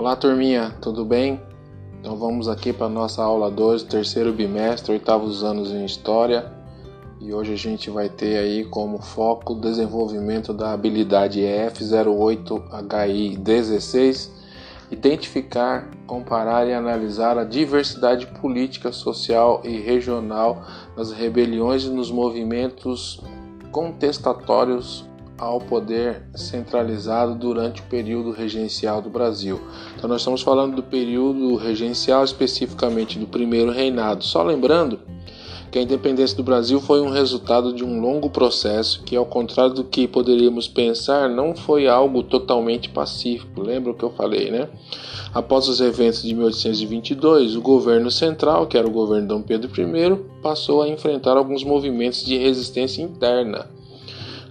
Olá, turminha, tudo bem? Então vamos aqui para nossa aula 2, terceiro bimestre, oitavos anos em História. E hoje a gente vai ter aí como foco o desenvolvimento da habilidade F08HI16, identificar, comparar e analisar a diversidade política, social e regional nas rebeliões e nos movimentos contestatórios ao poder centralizado durante o período regencial do Brasil. Então nós estamos falando do período regencial especificamente do primeiro reinado. Só lembrando que a independência do Brasil foi um resultado de um longo processo que, ao contrário do que poderíamos pensar, não foi algo totalmente pacífico. Lembra o que eu falei, né? Após os eventos de 1822, o governo central, que era o governo Dom Pedro I, passou a enfrentar alguns movimentos de resistência interna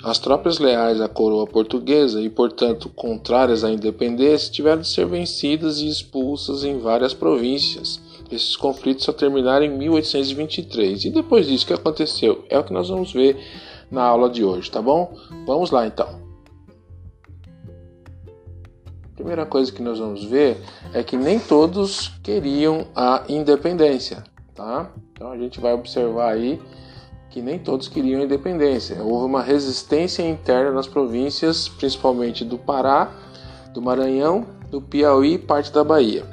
as tropas leais à coroa portuguesa e, portanto, contrárias à independência, tiveram de ser vencidas e expulsas em várias províncias. Esses conflitos só terminaram em 1823. E depois disso, o que aconteceu? É o que nós vamos ver na aula de hoje, tá bom? Vamos lá então. Primeira coisa que nós vamos ver é que nem todos queriam a independência, tá? Então a gente vai observar aí que nem todos queriam independência. Houve uma resistência interna nas províncias, principalmente do Pará, do Maranhão, do Piauí e parte da Bahia.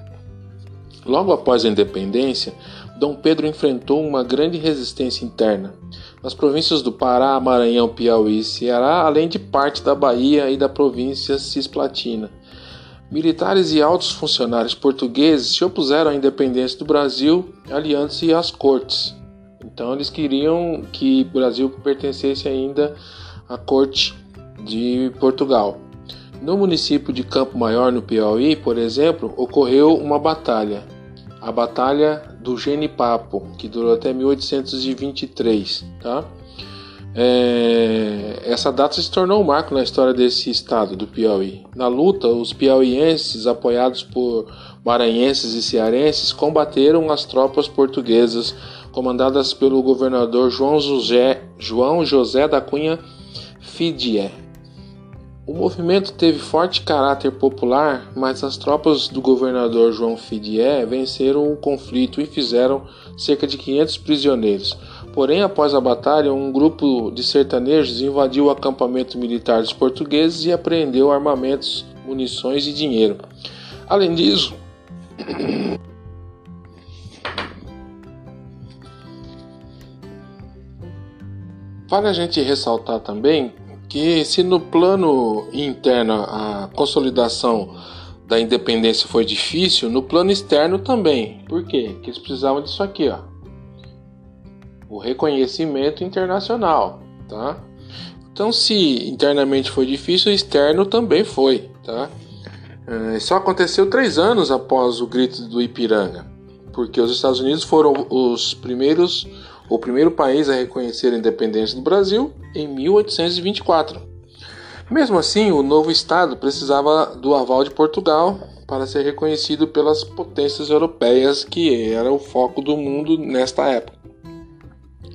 Logo após a independência, Dom Pedro enfrentou uma grande resistência interna nas províncias do Pará, Maranhão, Piauí e Ceará, além de parte da Bahia e da província Cisplatina. Militares e altos funcionários portugueses se opuseram à independência do Brasil, aliando-se às cortes. Então eles queriam que o Brasil pertencesse ainda à corte de Portugal. No município de Campo Maior, no Piauí, por exemplo, ocorreu uma batalha, a Batalha do Genipapo, que durou até 1823. Tá? É... essa data se tornou um marco na história desse estado do Piauí. Na luta, os piauienses, apoiados por maranhenses e cearenses, combateram as tropas portuguesas comandadas pelo governador João José, João José da Cunha Fidié. O movimento teve forte caráter popular, mas as tropas do governador João Fidié venceram o conflito e fizeram cerca de 500 prisioneiros. Porém, após a batalha, um grupo de sertanejos invadiu o acampamento militar dos portugueses e apreendeu armamentos, munições e dinheiro. Além disso, Vale a gente ressaltar também que, se no plano interno a consolidação da independência foi difícil, no plano externo também. Por quê? Porque eles precisavam disso aqui, ó. O reconhecimento internacional, tá? Então, se internamente foi difícil, externo também foi, tá? É, só aconteceu três anos após o grito do Ipiranga, porque os Estados Unidos foram os primeiros o primeiro país a reconhecer a independência do Brasil em 1824. Mesmo assim, o novo Estado precisava do aval de Portugal para ser reconhecido pelas potências europeias, que era o foco do mundo nesta época.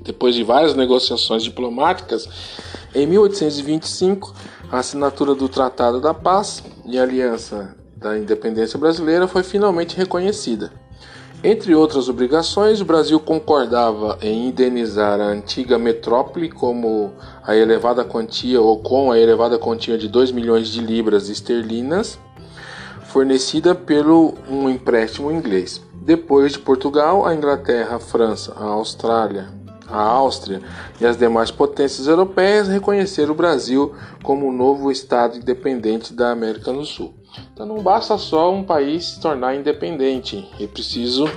Depois de várias negociações diplomáticas, em 1825, a assinatura do Tratado da Paz e Aliança da Independência Brasileira foi finalmente reconhecida. Entre outras obrigações, o Brasil concordava em indenizar a antiga metrópole como a elevada quantia ou com a elevada quantia de 2 milhões de libras esterlinas fornecida pelo um empréstimo inglês. Depois de Portugal, a Inglaterra, a França, a Austrália, a Áustria e as demais potências europeias reconheceram o Brasil como um novo estado independente da América do Sul. Então não basta só um país se tornar independente, é preciso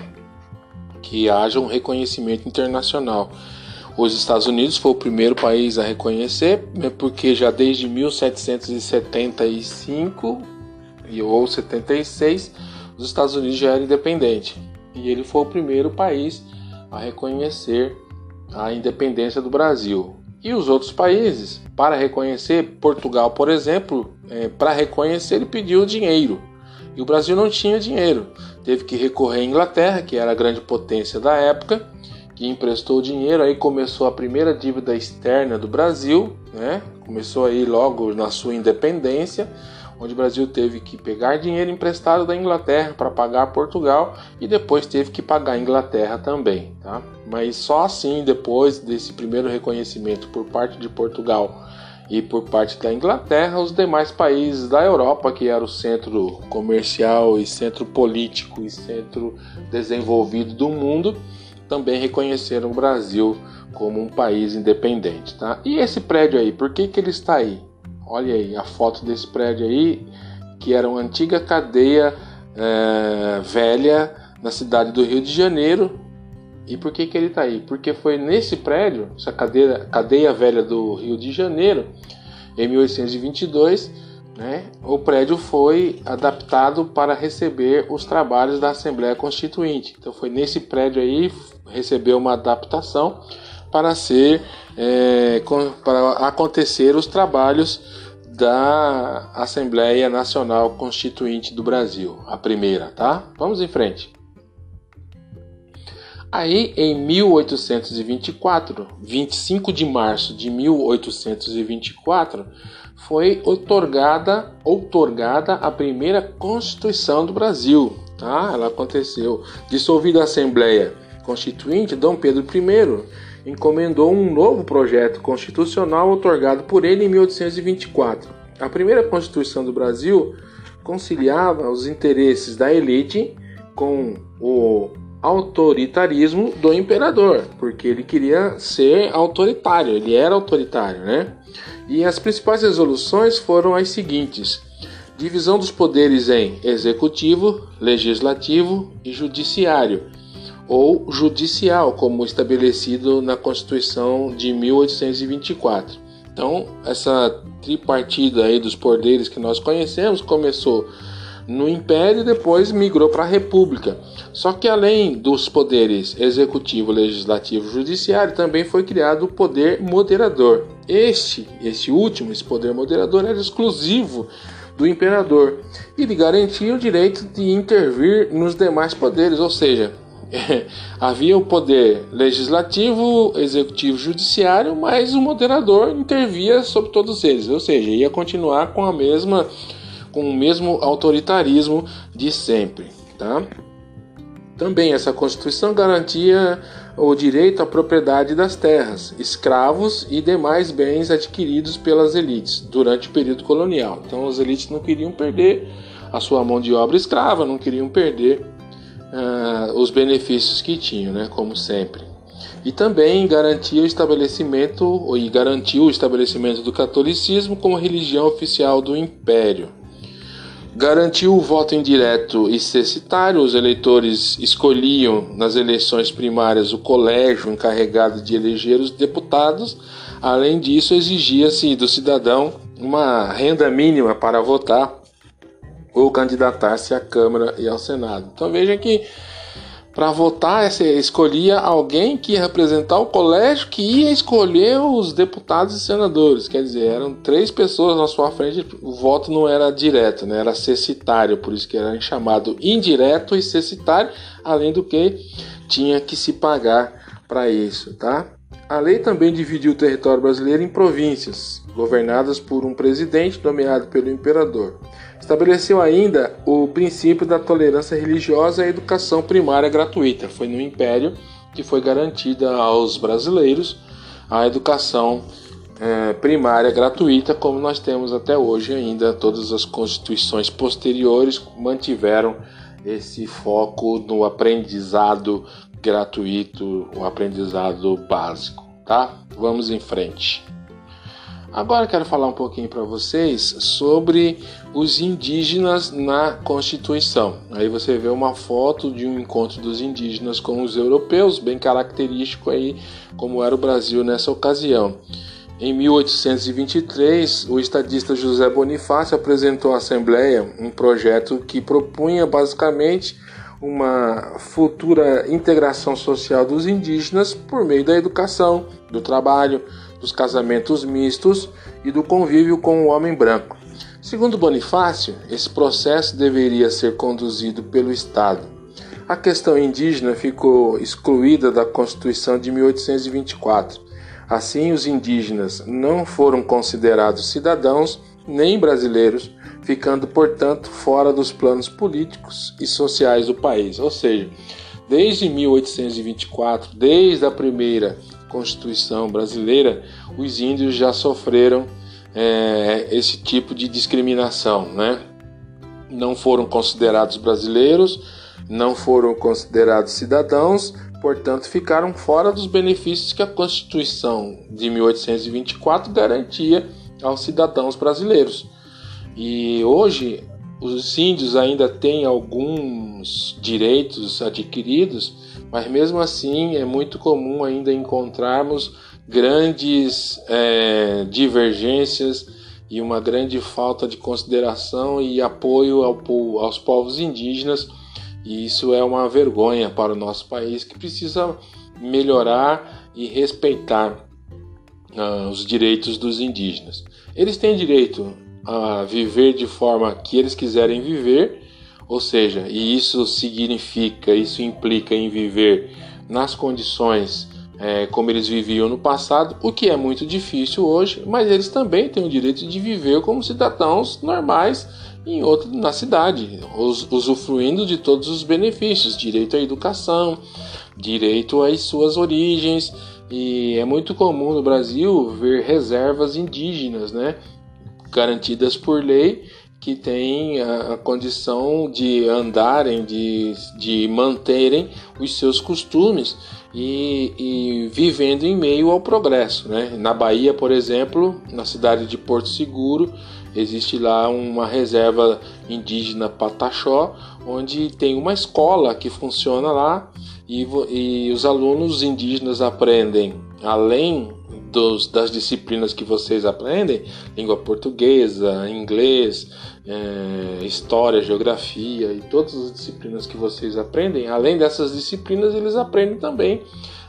que haja um reconhecimento internacional. Os Estados Unidos foi o primeiro país a reconhecer, né, porque já desde 1775 ou 76 os Estados Unidos já era independente e ele foi o primeiro país a reconhecer a independência do Brasil. E os outros países, para reconhecer, Portugal, por exemplo, é, para reconhecer, ele pediu dinheiro. E o Brasil não tinha dinheiro. Teve que recorrer à Inglaterra, que era a grande potência da época, que emprestou dinheiro. Aí começou a primeira dívida externa do Brasil, né? começou aí logo na sua independência, onde o Brasil teve que pegar dinheiro emprestado da Inglaterra para pagar Portugal e depois teve que pagar a Inglaterra também, tá? Mas só assim, depois desse primeiro reconhecimento por parte de Portugal e por parte da Inglaterra, os demais países da Europa, que era o centro comercial e centro político e centro desenvolvido do mundo, também reconheceram o Brasil como um país independente, tá? E esse prédio aí, por que que ele está aí? Olha aí a foto desse prédio aí, que era uma antiga cadeia é, velha na cidade do Rio de Janeiro. E por que que ele está aí? Porque foi nesse prédio, essa cadeia, cadeia velha do Rio de Janeiro, em 1822, né, o prédio foi adaptado para receber os trabalhos da Assembleia Constituinte. Então foi nesse prédio aí recebeu uma adaptação para ser é, para acontecer os trabalhos da Assembleia Nacional Constituinte do Brasil, a primeira, tá? Vamos em frente. Aí, em 1824, 25 de março de 1824, foi otorgada, outorgada a primeira Constituição do Brasil. Tá? Ela aconteceu. Dissolvida a Assembleia Constituinte, Dom Pedro I encomendou um novo projeto constitucional otorgado por ele em 1824. A primeira Constituição do Brasil conciliava os interesses da elite com o autoritarismo do imperador, porque ele queria ser autoritário, ele era autoritário, né? E as principais resoluções foram as seguintes: divisão dos poderes em executivo, legislativo e judiciário ou judicial, como estabelecido na Constituição de 1824. Então, essa tripartida aí dos poderes que nós conhecemos começou no Império e depois migrou para a República. Só que além dos poderes executivo, legislativo e judiciário, também foi criado o poder moderador. Este, este último, esse poder moderador era exclusivo do imperador e lhe garantia o direito de intervir nos demais poderes, ou seja, havia o poder legislativo, executivo, judiciário, mas o moderador intervia sobre todos eles, ou seja, ia continuar com a mesma com o mesmo autoritarismo de sempre, tá? Também essa Constituição garantia o direito à propriedade das terras, escravos e demais bens adquiridos pelas elites durante o período colonial. Então, as elites não queriam perder a sua mão de obra escrava, não queriam perder uh, os benefícios que tinham, né, como sempre. E também garantia o estabelecimento e garantiu o estabelecimento do catolicismo como religião oficial do império. Garantiu o voto indireto e cessitário, os eleitores escolhiam nas eleições primárias o colégio encarregado de eleger os deputados. Além disso, exigia-se do cidadão uma renda mínima para votar ou candidatar-se à Câmara e ao Senado. Então veja que para votar você escolhia alguém que ia representar o colégio que ia escolher os deputados e senadores. Quer dizer, eram três pessoas na sua frente, o voto não era direto, né? era cessitário, por isso que era chamado indireto e cessitário, além do que tinha que se pagar para isso, tá? A lei também dividiu o território brasileiro em províncias, governadas por um presidente nomeado pelo imperador. Estabeleceu ainda o princípio da tolerância religiosa e educação primária gratuita. Foi no Império que foi garantida aos brasileiros a educação é, primária gratuita, como nós temos até hoje ainda. Todas as constituições posteriores mantiveram esse foco no aprendizado gratuito, o aprendizado básico, tá? Vamos em frente. Agora quero falar um pouquinho para vocês sobre os indígenas na Constituição. Aí você vê uma foto de um encontro dos indígenas com os europeus, bem característico aí como era o Brasil nessa ocasião. Em 1823, o estadista José Bonifácio apresentou à Assembleia um projeto que propunha basicamente uma futura integração social dos indígenas por meio da educação, do trabalho, dos casamentos mistos e do convívio com o homem branco. Segundo Bonifácio, esse processo deveria ser conduzido pelo Estado. A questão indígena ficou excluída da Constituição de 1824. Assim, os indígenas não foram considerados cidadãos nem brasileiros, ficando, portanto, fora dos planos políticos e sociais do país. Ou seja, desde 1824, desde a primeira Constituição brasileira, os índios já sofreram é, esse tipo de discriminação, né? Não foram considerados brasileiros, não foram considerados cidadãos, portanto ficaram fora dos benefícios que a Constituição de 1824 garantia aos cidadãos brasileiros. E hoje os índios ainda têm alguns direitos adquiridos, mas mesmo assim é muito comum ainda encontrarmos grandes é, divergências e uma grande falta de consideração e apoio ao, aos povos indígenas e isso é uma vergonha para o nosso país que precisa melhorar e respeitar uh, os direitos dos indígenas. Eles têm direito a viver de forma que eles quiserem viver, ou seja, e isso significa, isso implica em viver nas condições é, como eles viviam no passado, o que é muito difícil hoje, mas eles também têm o direito de viver como cidadãos normais em outro na cidade, usufruindo de todos os benefícios, direito à educação, direito às suas origens, e é muito comum no Brasil ver reservas indígenas, né, garantidas por lei que têm a, condição de andarem, de, de manterem os seus costumes e, e, vivendo em meio ao progresso. Né? Na Bahia, por exemplo, na cidade de Porto Seguro, existe lá uma reserva indígena Pataxó, onde tem uma escola que funciona lá e, e os alunos indígenas aprendem, além dos, das disciplinas que vocês aprendem, língua portuguesa, inglês, é, história, geografia e todas as disciplinas que vocês aprendem, além dessas disciplinas, eles aprendem também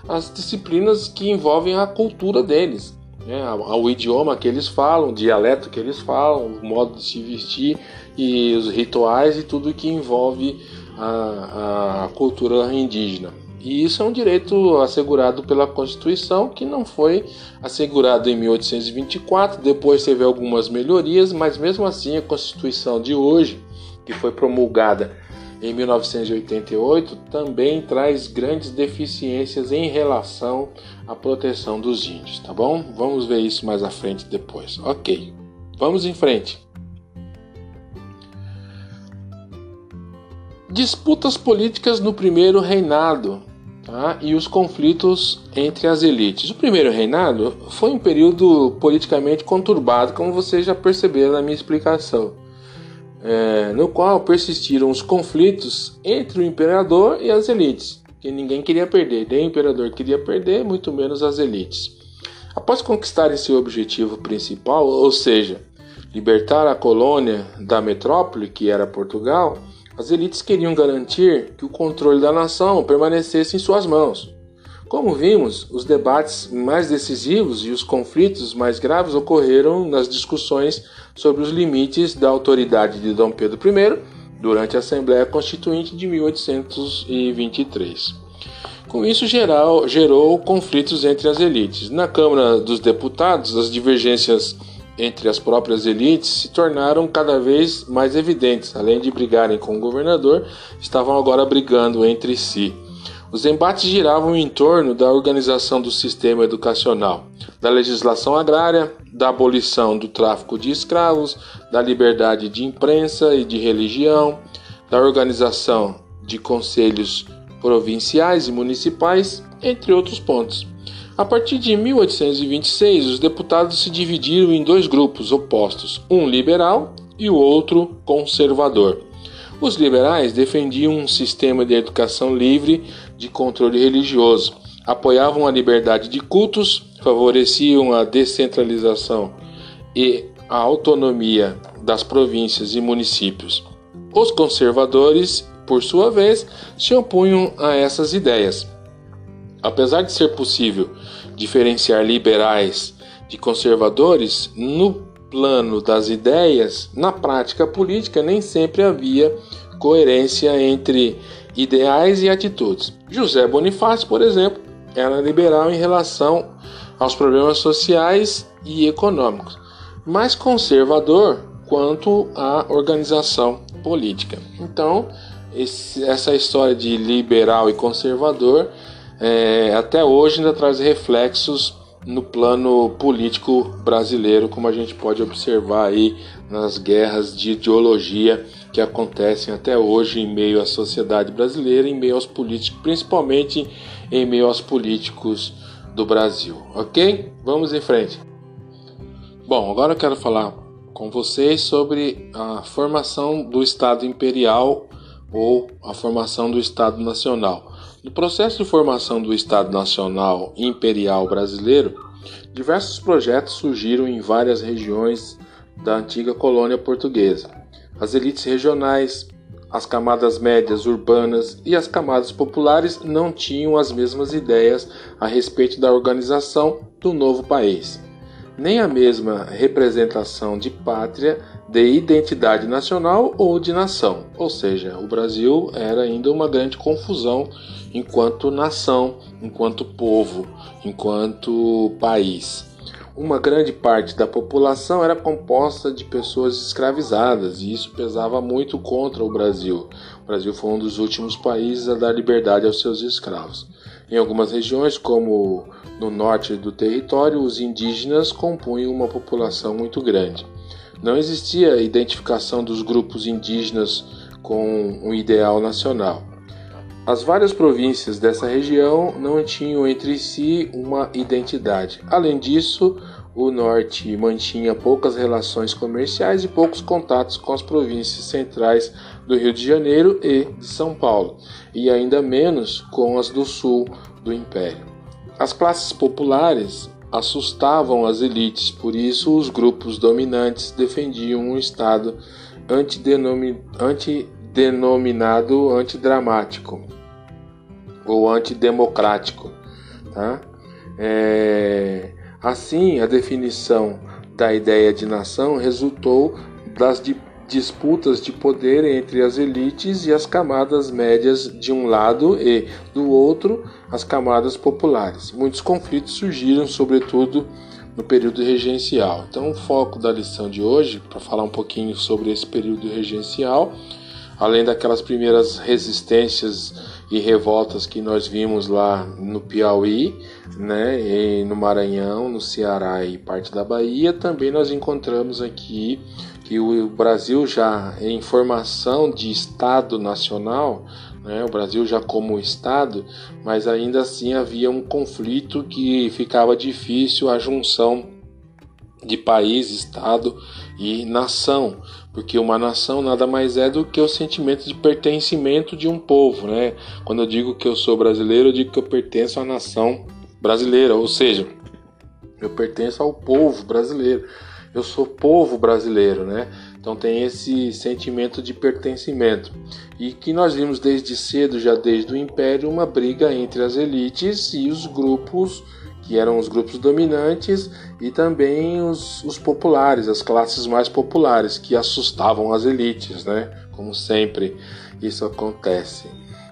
as disciplinas que envolvem a cultura deles né, ao idioma que eles falam, o dialeto que eles falam, o modo de se vestir e os rituais e tudo que envolve a, a cultura indígena. E isso é um direito assegurado pela Constituição, que não foi assegurado em 1824, depois teve algumas melhorias, mas mesmo assim a Constituição de hoje, que foi promulgada em 1988 também traz grandes deficiências em relação à proteção dos índios, tá bom? Vamos ver isso mais à frente depois. Ok, vamos em frente. Disputas políticas no primeiro reinado tá? e os conflitos entre as elites. O primeiro reinado foi um período politicamente conturbado, como vocês já perceberam na minha explicação é, no qual persistiram os conflitos entre o imperador e as elites, que ninguém queria perder, nem o imperador queria perder, muito menos as elites. Após conquistarem seu objetivo principal, ou seja, libertar a colônia da metrópole, que era Portugal, as elites queriam garantir que o controle da nação permanecesse em suas mãos. Como vimos, os debates mais decisivos e os conflitos mais graves ocorreram nas discussões sobre os limites da autoridade de Dom Pedro I durante a Assembleia Constituinte de 1823. Com isso, geral, gerou conflitos entre as elites. Na Câmara dos Deputados, as divergências entre as próprias elites se tornaram cada vez mais evidentes. Além de brigarem com o governador, estavam agora brigando entre si. Os embates giravam em torno da organização do sistema educacional, da legislação agrária, da abolição do tráfico de escravos, da liberdade de imprensa e de religião, da organização de conselhos provinciais e municipais, entre outros pontos. A partir de 1826, os deputados se dividiram em dois grupos opostos, um liberal e o outro conservador. Os liberais defendiam um sistema de educação livre de controle religioso, apoiavam a liberdade de cultos, favoreciam a descentralização e a autonomia das províncias e municípios. Os conservadores, por sua vez, se opunham a essas ideias. Apesar de ser possível diferenciar liberais de conservadores, no plano das ideias, na prática política nem sempre havia coerência entre ideais e atitudes. José Bonifácio, por exemplo, era liberal em relação aos problemas sociais e econômicos. mais conservador quanto à organização política. Então, esse, essa história de liberal e conservador é, até hoje ainda traz reflexos no plano político brasileiro, como a gente pode observar aí nas guerras de ideologia que acontecem até hoje em meio à sociedade brasileira, em meio aos políticos, principalmente em meio aos políticos do Brasil, ok? Vamos em frente. Bom, agora eu quero falar com vocês sobre a formação do Estado Imperial ou a formação do Estado Nacional. No processo de formação do Estado Nacional Imperial Brasileiro, diversos projetos surgiram em várias regiões da antiga colônia portuguesa. As elites regionais, as camadas médias urbanas e as camadas populares não tinham as mesmas ideias a respeito da organização do novo país, nem a mesma representação de pátria, de identidade nacional ou de nação. Ou seja, o Brasil era ainda uma grande confusão enquanto nação, enquanto povo, enquanto país uma grande parte da população era composta de pessoas escravizadas e isso pesava muito contra o Brasil. O Brasil foi um dos últimos países a dar liberdade aos seus escravos. Em algumas regiões, como no norte do território, os indígenas compunham uma população muito grande. Não existia identificação dos grupos indígenas com um ideal nacional. As várias províncias dessa região não tinham entre si uma identidade. Além disso, o norte mantinha poucas relações comerciais e poucos contatos com as províncias centrais do Rio de Janeiro e de São Paulo, e ainda menos com as do sul do império. As classes populares assustavam as elites, por isso os grupos dominantes defendiam um Estado antidenominado antidramático ou antidemocrático. Tá? É, assim, a definição da ideia de nação resultou das di disputas de poder entre as elites e as camadas médias de um lado e, do outro, as camadas populares. Muitos conflitos surgiram, sobretudo, no período regencial. Então, o foco da lição de hoje, para falar um pouquinho sobre esse período regencial, além daquelas primeiras resistências e revoltas que nós vimos lá no Piauí, né, e no Maranhão, no Ceará e parte da Bahia, também nós encontramos aqui que o Brasil já em formação de Estado nacional, né, o Brasil já como Estado, mas ainda assim havia um conflito que ficava difícil a junção de país, Estado e nação, porque uma nação nada mais é do que o sentimento de pertencimento de um povo, né? Quando eu digo que eu sou brasileiro, eu digo que eu pertenço à nação brasileira, ou seja, eu pertenço ao povo brasileiro. Eu sou povo brasileiro, né? Então tem esse sentimento de pertencimento. E que nós vimos desde cedo, já desde o Império, uma briga entre as elites e os grupos que eram os grupos dominantes, e também os, os populares, as classes mais populares, que assustavam as elites, né? Como sempre isso acontece.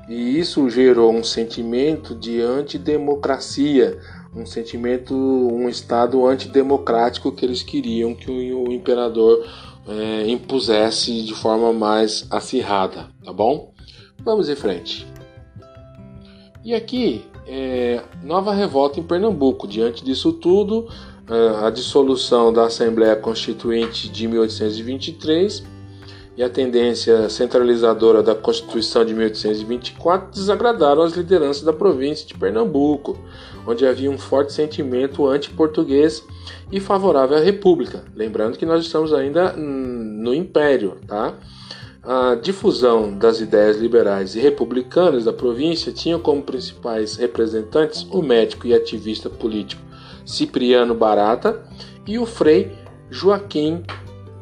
E isso gerou um sentimento de antidemocracia, um sentimento, um estado antidemocrático que eles queriam que o, imperador é, impusesse de forma mais acirrada, tá bom? Vamos em frente. E aqui é, nova revolta em Pernambuco. Diante disso tudo, é, a dissolução da Assembleia Constituinte de 1823 e a tendência centralizadora da Constituição de 1824 desagradaram as lideranças da província de Pernambuco, onde havia um forte sentimento anti-português e favorável à República. Lembrando que nós estamos ainda no Império, tá? A difusão das ideias liberais e republicanas da província tinha como principais representantes o médico e ativista político Cipriano Barata e o frei Joaquim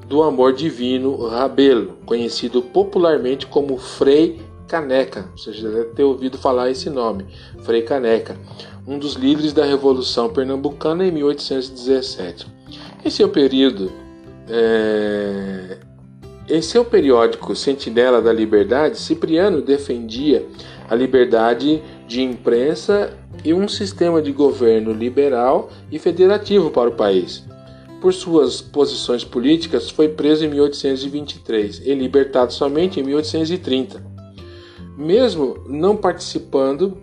do Amor Divino Rabelo, conhecido popularmente como Frei Caneca. Você já deve ter ouvido falar esse nome, Frei Caneca, um dos líderes da Revolução Pernambucana em 1817. Esse é o período é, em seu periódico Sentinela da Liberdade, Cipriano defendia a liberdade de imprensa e um sistema de governo liberal e federativo para o país. por suas posições políticas, foi preso em 1823 e libertado somente em 1830. Mesmo não participando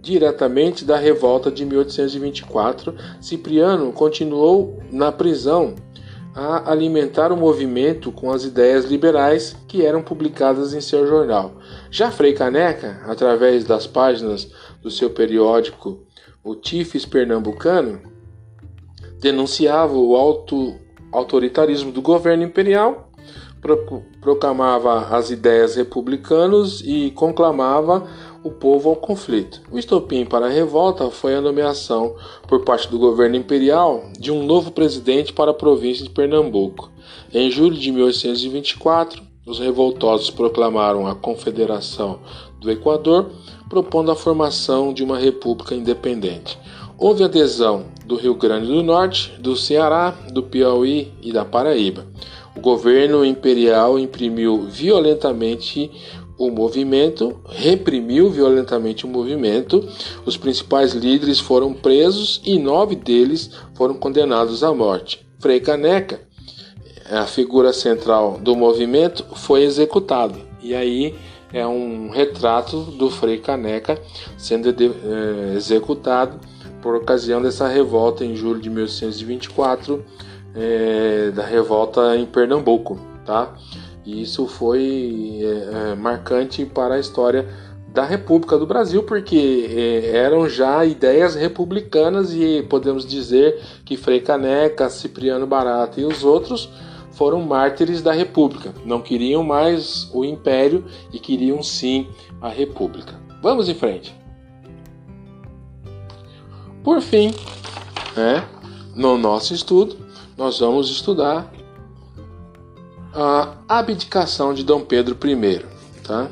diretamente da revolta de 1824, Cipriano continuou na prisão a alimentar o movimento com as ideias liberais que eram publicadas em seu jornal. Já Frei Caneca, através das páginas do seu periódico O Tifes Pernambucano, denunciava o alto autoritarismo do governo imperial, proclamava as ideias republicanas e conclamava o povo ao conflito. O estopim para a revolta foi a nomeação por parte do governo imperial de um novo presidente para a província de Pernambuco. Em julho de 1824, os revoltosos proclamaram a Confederação do Equador, propondo a formação de uma república independente. Houve adesão do Rio Grande do Norte, do Ceará, do Piauí e da Paraíba. O governo imperial imprimiu violentamente o movimento, reprimiu violentamente o movimento. Os principais líderes foram presos e nove deles foram condenados à morte. Frei Caneca, a figura central do movimento, foi executado. E aí é um retrato do Frei Caneca sendo é, executado por ocasião dessa revolta em julho de 1824, é, da revolta em Pernambuco, tá? E isso foi é, é, marcante para a história da República do Brasil, porque é, eram já ideias republicanas e podemos dizer que Frei Caneca, Cipriano Barata e os outros foram mártires da República. Não queriam mais o Império e queriam sim a República. Vamos em frente. Por fim, né, no nosso estudo, nós vamos estudar a abdicação de Dom Pedro I. Tá?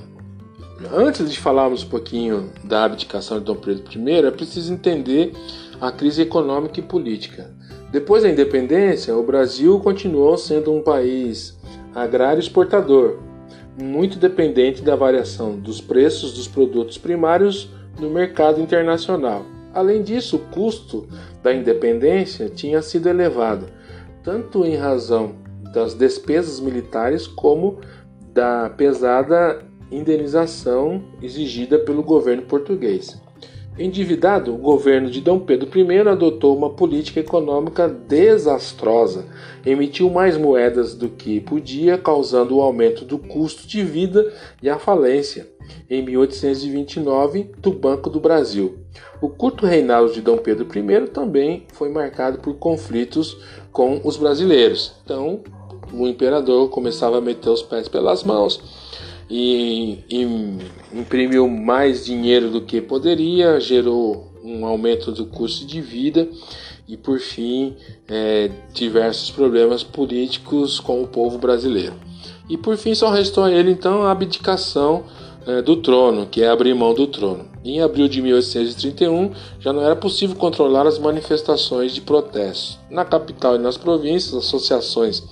Antes de falarmos um pouquinho da abdicação de Dom Pedro I, é preciso entender a crise econômica e política. Depois da independência, o Brasil continuou sendo um país agrário exportador, muito dependente da variação dos preços dos produtos primários no mercado internacional. Além disso, o custo da independência tinha sido elevado, tanto em razão das despesas militares como da pesada indenização exigida pelo governo português. Endividado, o governo de Dom Pedro I adotou uma política econômica desastrosa, emitiu mais moedas do que podia, causando o aumento do custo de vida e a falência, em 1829, do Banco do Brasil. O curto reinado de Dom Pedro I também foi marcado por conflitos com os brasileiros. Então, o imperador começava a meter os pés pelas mãos e, e imprimiu mais dinheiro do que poderia, gerou um aumento do custo de vida e, por fim, é, diversos problemas políticos com o povo brasileiro. E por fim, só restou a ele então a abdicação é, do trono, que é abrir mão do trono. Em abril de 1831, já não era possível controlar as manifestações de protesto. Na capital e nas províncias, associações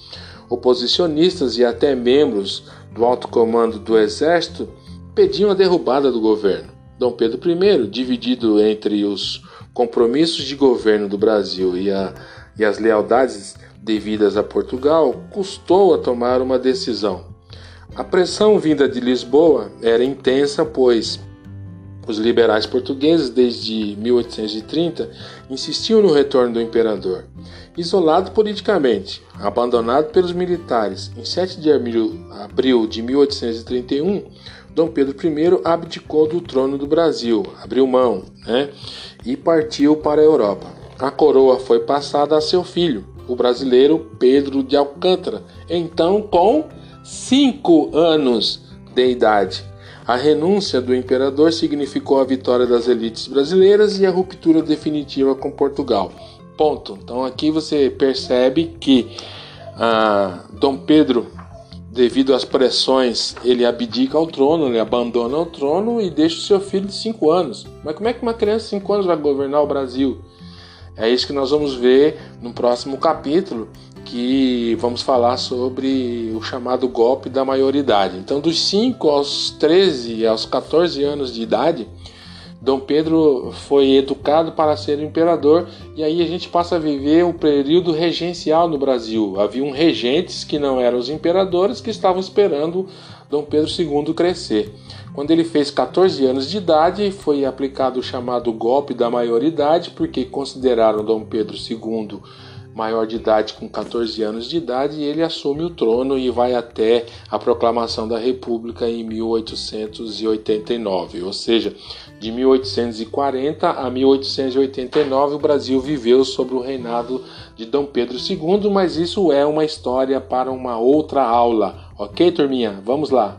oposicionistas e até membros do alto comando do exército pediam a derrubada do governo. Dom Pedro I, dividido entre os compromissos de governo do Brasil e, a, e as lealdades devidas a Portugal, custou a tomar uma decisão. A pressão vinda de Lisboa era intensa, pois os liberais portugueses, desde 1830, insistiam no retorno do imperador. Isolado politicamente, abandonado pelos militares, em 7 de abril de 1831, Dom Pedro I abdicou do trono do Brasil, abriu mão né, e partiu para a Europa. A coroa foi passada a seu filho, o brasileiro Pedro de Alcântara, então com cinco anos de idade. A renúncia do imperador significou a vitória das elites brasileiras e a ruptura definitiva com Portugal. Ponto. Então aqui você percebe que ah, Dom Pedro, devido às pressões, ele abdica ao trono, ele abandona o trono e deixa o seu filho de 5 anos. Mas como é que uma criança de 5 anos vai governar o Brasil? É isso que nós vamos ver no próximo capítulo, que vamos falar sobre o chamado golpe da maioridade. Então, dos 5 aos 13, aos 14 anos de idade, Dom Pedro foi educado para ser imperador e aí a gente passa a viver o período regencial no Brasil. Haviam regentes que não eram os imperadores que estavam esperando Dom Pedro II crescer. Quando ele fez 14 anos de idade, foi aplicado o chamado golpe da maioridade, porque consideraram Dom Pedro II maior de idade com 14 anos de idade ele assume o trono e vai até a proclamação da República em 1889, ou seja, de 1840 a 1889 o Brasil viveu sob o reinado de Dom Pedro II, mas isso é uma história para uma outra aula, ok, turminha? Vamos lá.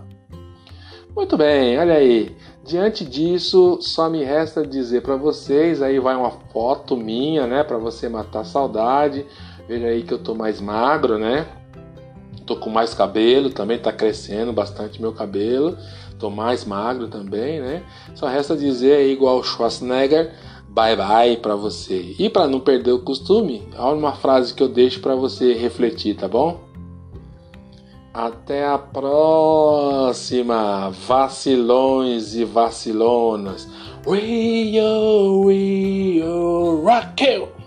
Muito bem, olha aí. Diante disso, só me resta dizer para vocês, aí vai uma foto minha, né, para você matar a saudade. Veja aí que eu tô mais magro, né? Tô com mais cabelo, também tá crescendo bastante meu cabelo. Tô mais magro também, né? Só resta dizer aí igual o Schwarzenegger, bye bye para você. E para não perder o costume, há uma frase que eu deixo para você refletir, tá bom? Até a próxima, vacilões e vacilonas. Rio, Rio, Raquel.